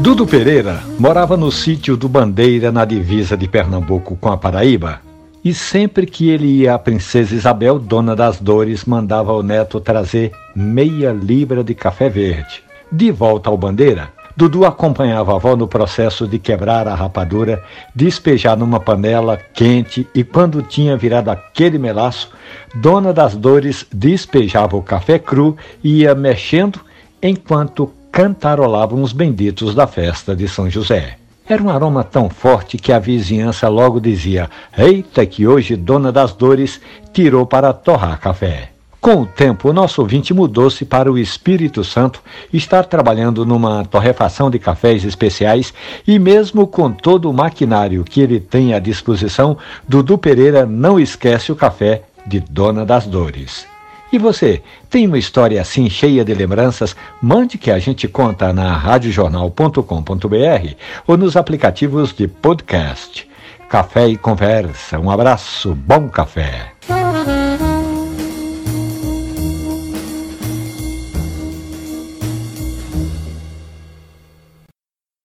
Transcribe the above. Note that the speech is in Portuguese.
Dudu Pereira morava no sítio do Bandeira, na divisa de Pernambuco com a Paraíba. E sempre que ele ia à Princesa Isabel, dona das dores, mandava ao neto trazer meia libra de café verde. De volta ao Bandeira, Dudu acompanhava a avó no processo de quebrar a rapadura, despejar numa panela quente e, quando tinha virado aquele melaço, Dona das Dores despejava o café cru e ia mexendo enquanto cantarolavam os benditos da festa de São José. Era um aroma tão forte que a vizinhança logo dizia: Eita, que hoje Dona das Dores tirou para torrar café. Com o tempo, o nosso ouvinte mudou-se para o Espírito Santo, estar trabalhando numa torrefação de cafés especiais e mesmo com todo o maquinário que ele tem à disposição, Dudu Pereira não esquece o café de Dona das Dores. E você, tem uma história assim cheia de lembranças? Mande que a gente conta na radiojornal.com.br ou nos aplicativos de podcast. Café e conversa. Um abraço, bom café.